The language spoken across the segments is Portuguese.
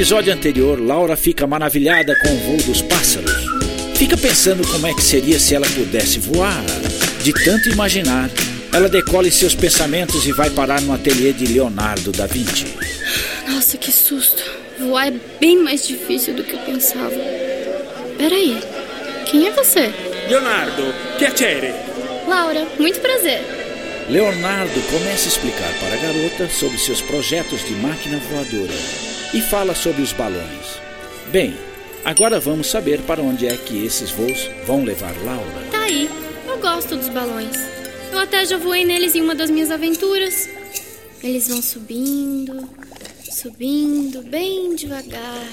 Episódio anterior, Laura fica maravilhada com o voo dos pássaros. Fica pensando como é que seria se ela pudesse voar. De tanto imaginar, ela decola em seus pensamentos e vai parar no ateliê de Leonardo da Vinci. Nossa, que susto. Voar é bem mais difícil do que eu pensava. Peraí, quem é você? Leonardo, piacere. Laura, muito prazer. Leonardo começa a explicar para a garota sobre seus projetos de máquina voadora e fala sobre os balões. Bem, agora vamos saber para onde é que esses voos vão levar Laura. Tá aí, eu gosto dos balões. Eu até já voei neles em uma das minhas aventuras. Eles vão subindo, subindo, bem devagar.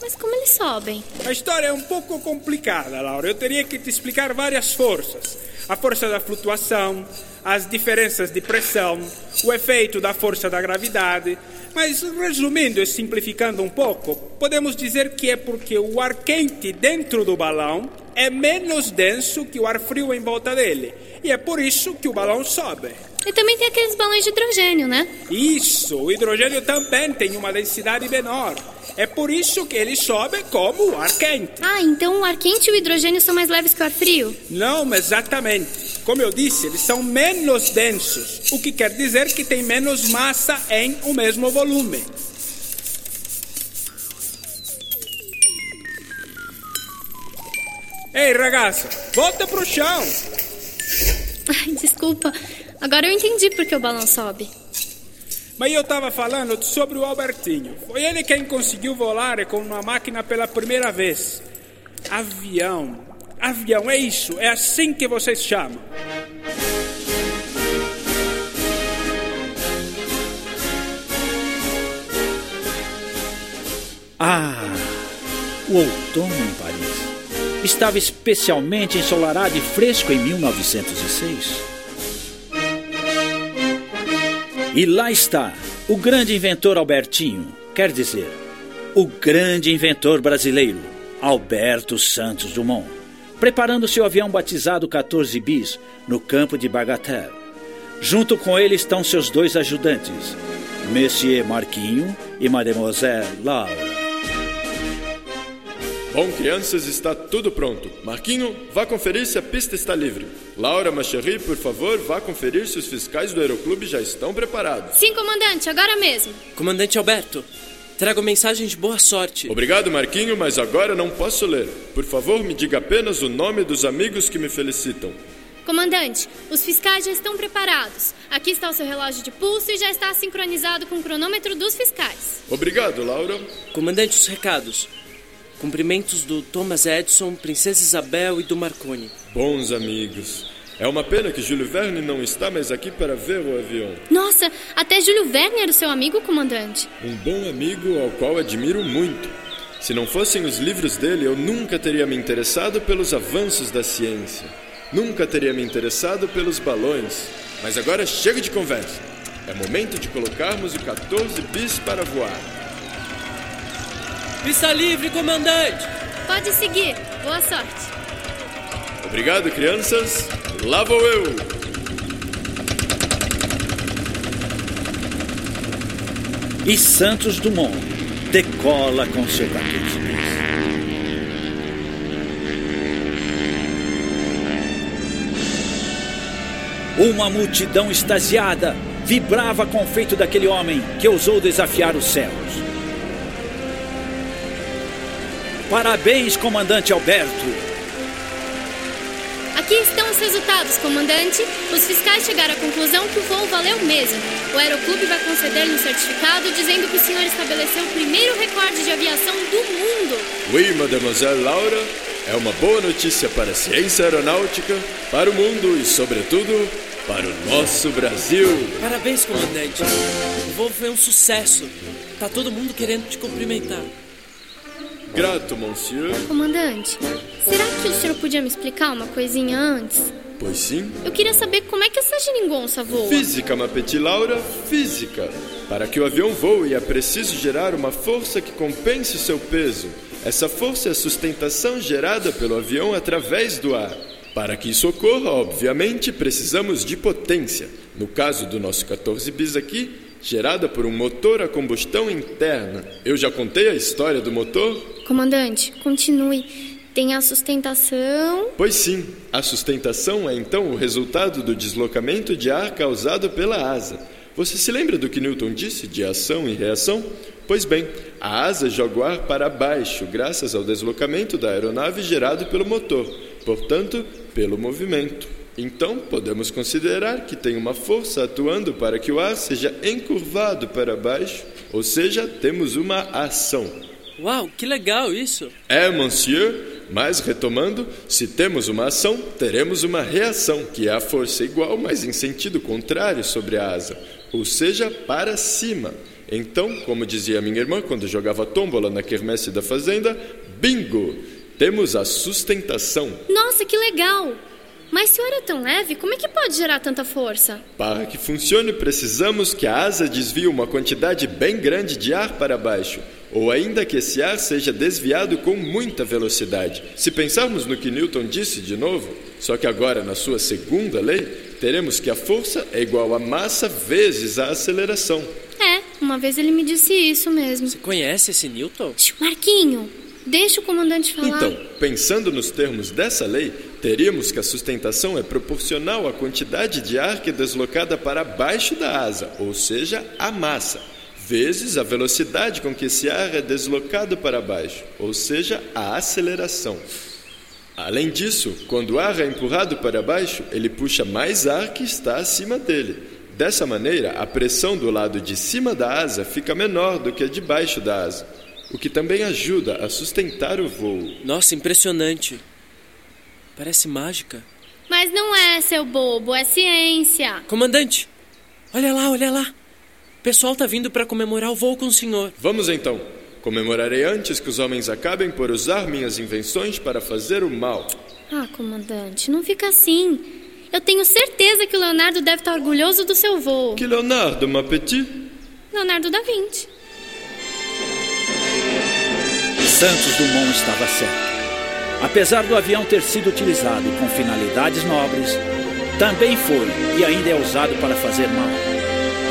Mas como eles sobem? A história é um pouco complicada, Laura. Eu teria que te explicar várias forças: a força da flutuação, as diferenças de pressão, o efeito da força da gravidade. Mas, resumindo e simplificando um pouco, podemos dizer que é porque o ar quente dentro do balão é menos denso que o ar frio em volta dele. E é por isso que o balão sobe. E também tem aqueles balões de hidrogênio, né? Isso, o hidrogênio também tem uma densidade menor. É por isso que ele sobe como o ar quente. Ah, então o ar quente e o hidrogênio são mais leves que o ar frio? Não, exatamente. Como eu disse, eles são menos densos, o que quer dizer que tem menos massa em o mesmo volume. Ei, ragazza, volta pro chão. Ai, desculpa. Agora eu entendi por que o balão sobe. Mas eu estava falando sobre o Albertinho. Foi ele quem conseguiu voar com uma máquina pela primeira vez. Avião. Avião, é isso. É assim que vocês chamam. Ah, o outono em Paris. Estava especialmente ensolarado e fresco em 1906. E lá está, o grande inventor Albertinho, quer dizer, o grande inventor brasileiro, Alberto Santos Dumont, preparando seu avião batizado 14 bis no campo de Bagatelle. Junto com ele estão seus dois ajudantes, Monsieur Marquinho e Mademoiselle Laura. Bom, crianças, está tudo pronto. Marquinho, vá conferir se a pista está livre. Laura Macherry, por favor, vá conferir se os fiscais do Aeroclube já estão preparados. Sim, comandante, agora mesmo. Comandante Alberto, trago mensagem de boa sorte. Obrigado, Marquinho, mas agora não posso ler. Por favor, me diga apenas o nome dos amigos que me felicitam. Comandante, os fiscais já estão preparados. Aqui está o seu relógio de pulso e já está sincronizado com o cronômetro dos fiscais. Obrigado, Laura. Comandante, os recados. Cumprimentos do Thomas Edison, Princesa Isabel e do Marconi. Bons amigos. É uma pena que Júlio Verne não está mais aqui para ver o avião. Nossa, até Júlio Verne era o seu amigo, comandante. Um bom amigo ao qual admiro muito. Se não fossem os livros dele, eu nunca teria me interessado pelos avanços da ciência. Nunca teria me interessado pelos balões. Mas agora chega de conversa. É momento de colocarmos o 14 bis para voar. Pista livre, comandante! Pode seguir. Boa sorte. Obrigado, crianças. Lá vou eu. E Santos Dumont decola com seu 14 bis. Uma multidão extasiada vibrava com o feito daquele homem que ousou desafiar os céus. Parabéns, comandante Alberto. Aqui estão os resultados, comandante. Os fiscais chegaram à conclusão que o voo valeu mesmo. O Aeroclube vai conceder-lhe um certificado dizendo que o senhor estabeleceu o primeiro recorde de aviação do mundo. Oui, mademoiselle Laura. É uma boa notícia para a ciência aeronáutica, para o mundo e, sobretudo, para o nosso Brasil. Parabéns, comandante. O voo foi um sucesso. Tá todo mundo querendo te cumprimentar. Grato, monsieur. Comandante, será que o senhor podia me explicar uma coisinha antes? Pois sim. Eu queria saber como é que essa geringonça voa. Física, ma petite Laura, física. Para que o avião voe é preciso gerar uma força que compense seu peso. Essa força é a sustentação gerada pelo avião através do ar. Para que isso ocorra, obviamente, precisamos de potência. No caso do nosso 14 bis aqui, gerada por um motor a combustão interna. Eu já contei a história do motor? Comandante, continue. Tem a sustentação. Pois sim, a sustentação é então o resultado do deslocamento de ar causado pela asa. Você se lembra do que Newton disse de ação e reação? Pois bem, a asa joga o ar para baixo graças ao deslocamento da aeronave gerado pelo motor, portanto, pelo movimento. Então, podemos considerar que tem uma força atuando para que o ar seja encurvado para baixo, ou seja, temos uma ação. Uau, que legal isso! É, monsieur. Mas retomando, se temos uma ação, teremos uma reação, que é a força igual, mas em sentido contrário sobre a asa, ou seja, para cima. Então, como dizia minha irmã quando jogava tômbola na quermesse da fazenda, bingo! Temos a sustentação. Nossa, que legal! Mas se o ar é tão leve, como é que pode gerar tanta força? Para que funcione, precisamos que a asa desvie uma quantidade bem grande de ar para baixo, ou ainda que esse ar seja desviado com muita velocidade. Se pensarmos no que Newton disse de novo, só que agora na sua segunda lei, teremos que a força é igual a massa vezes a aceleração. É, uma vez ele me disse isso mesmo. Você conhece esse Newton? Marquinho, deixa o comandante falar. Então, pensando nos termos dessa lei, teríamos que a sustentação é proporcional à quantidade de ar que é deslocada para baixo da asa, ou seja, a massa, vezes a velocidade com que esse ar é deslocado para baixo, ou seja, a aceleração. Além disso, quando o ar é empurrado para baixo, ele puxa mais ar que está acima dele. Dessa maneira, a pressão do lado de cima da asa fica menor do que a de baixo da asa, o que também ajuda a sustentar o voo. Nossa, impressionante. Parece mágica. Mas não é, seu bobo, é ciência. Comandante, olha lá, olha lá. O pessoal tá vindo para comemorar o voo com o senhor. Vamos então. Comemorarei antes que os homens acabem por usar minhas invenções para fazer o mal. Ah, comandante, não fica assim. Eu tenho certeza que o Leonardo deve estar orgulhoso do seu voo. Que Leonardo, ma petite? Leonardo da Vinci. Santos Dumont estava certo. Apesar do avião ter sido utilizado com finalidades nobres, também foi e ainda é usado para fazer mal.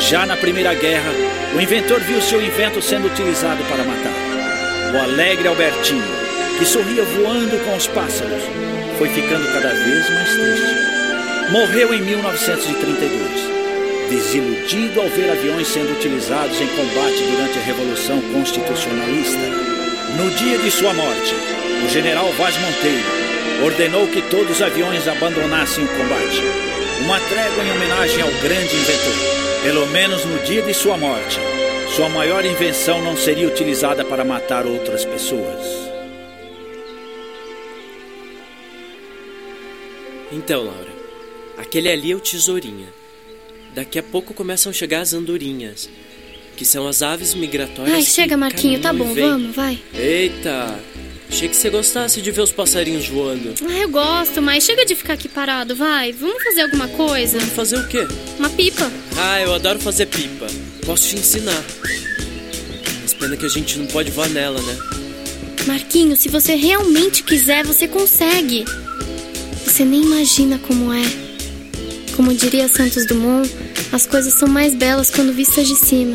Já na Primeira Guerra, o inventor viu seu invento sendo utilizado para matar. O alegre Albertinho, que sorria voando com os pássaros, foi ficando cada vez mais triste. Morreu em 1932, desiludido ao ver aviões sendo utilizados em combate durante a Revolução Constitucionalista. No dia de sua morte, o general Vaz Monteiro ordenou que todos os aviões abandonassem o combate. Uma trégua em homenagem ao grande inventor. Pelo menos no dia de sua morte, sua maior invenção não seria utilizada para matar outras pessoas. Então, Laura, aquele ali é o tesourinha. Daqui a pouco começam a chegar as andorinhas, que são as aves migratórias. Ai, chega, Marquinho, tá bom, vamos, vai. Eita! Achei que você gostasse de ver os passarinhos voando. Ah, eu gosto, mas chega de ficar aqui parado, vai. Vamos fazer alguma coisa? Fazer o quê? Uma pipa. Ah, eu adoro fazer pipa. Posso te ensinar. Mas pena que a gente não pode voar nela, né? Marquinho, se você realmente quiser, você consegue. Você nem imagina como é. Como diria Santos Dumont, as coisas são mais belas quando vistas de cima.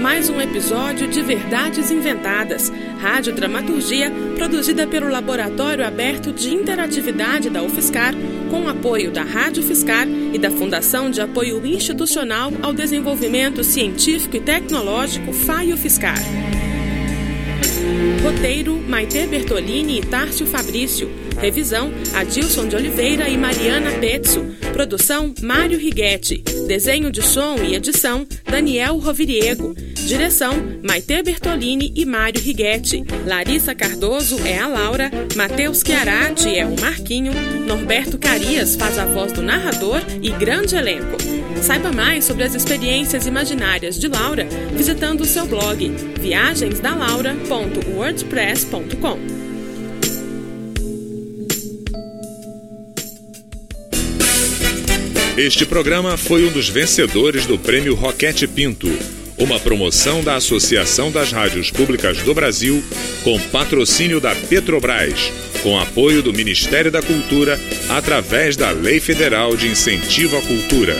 mais um episódio de Verdades Inventadas, rádio dramaturgia produzida pelo Laboratório Aberto de Interatividade da UFSCar, com apoio da Rádio Fiscar e da Fundação de Apoio Institucional ao Desenvolvimento Científico e Tecnológico FAIO Fiscar. Roteiro: Maite Bertolini e Tárcio Fabrício. Revisão: Adilson de Oliveira e Mariana Petzo. Produção: Mário Righetti. Desenho de som e edição: Daniel Roviriego. Direção: Maite Bertolini e Mário Righetti. Larissa Cardoso é a Laura. Matheus Chiarati é o Marquinho. Norberto Carias faz a voz do narrador e grande elenco. Saiba mais sobre as experiências imaginárias de Laura visitando o seu blog viagensdalaura.wordpress.com. Este programa foi um dos vencedores do Prêmio Roquete Pinto, uma promoção da Associação das Rádios Públicas do Brasil, com patrocínio da Petrobras, com apoio do Ministério da Cultura, através da Lei Federal de Incentivo à Cultura.